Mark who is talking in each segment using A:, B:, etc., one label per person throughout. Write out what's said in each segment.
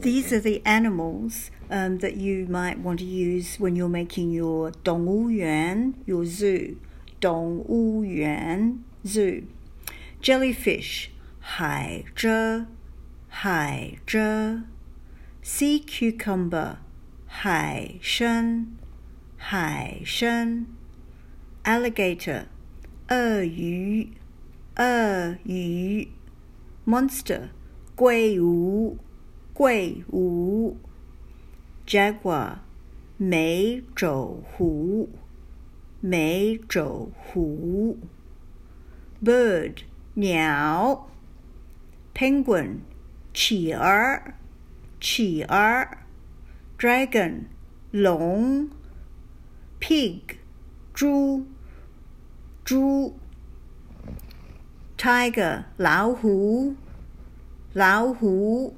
A: These are the animals um, that you might want to use when you're making your 动物园, your zoo. 动物园 zoo. Jellyfish 海蜇海蜇 Sea cucumber 海参海参 Alligator 鳄鱼鳄鱼 Monster 龟吾 贵无 jaguar 美洲虎美洲虎 bird 鸟 penguin 企鹅企鹅 dragon 龙 pig 猪猪 tiger 老虎老虎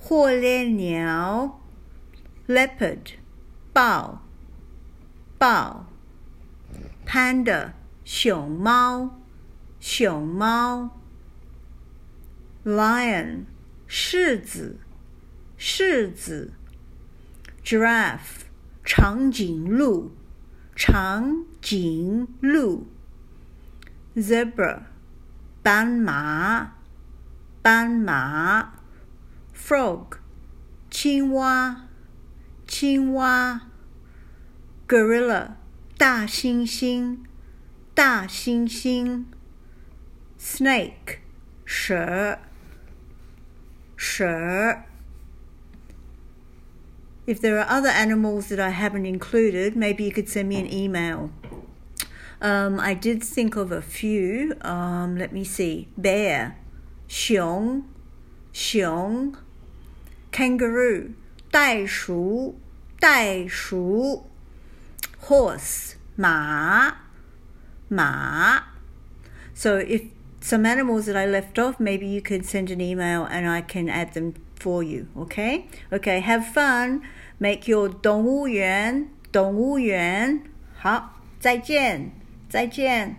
A: 火烈鸟，leopard，豹，豹，panda，熊猫，熊猫，lion，狮子，狮子，giraffe，长颈鹿，长颈鹿，zebra，斑马，斑马。frog 青蛙青蛙 gorilla 大猩猩大猩猩 snake 蛇蛇 If there are other animals that I haven't included, maybe you could send me an email. Um, I did think of a few. Um, let me see. Bear, 熊,熊 kangaroo 袋鼠袋鼠 horse 马马 so if some animals that I left off maybe you can send an email and I can add them for you okay okay have fun make your 动物园动物园好再见再见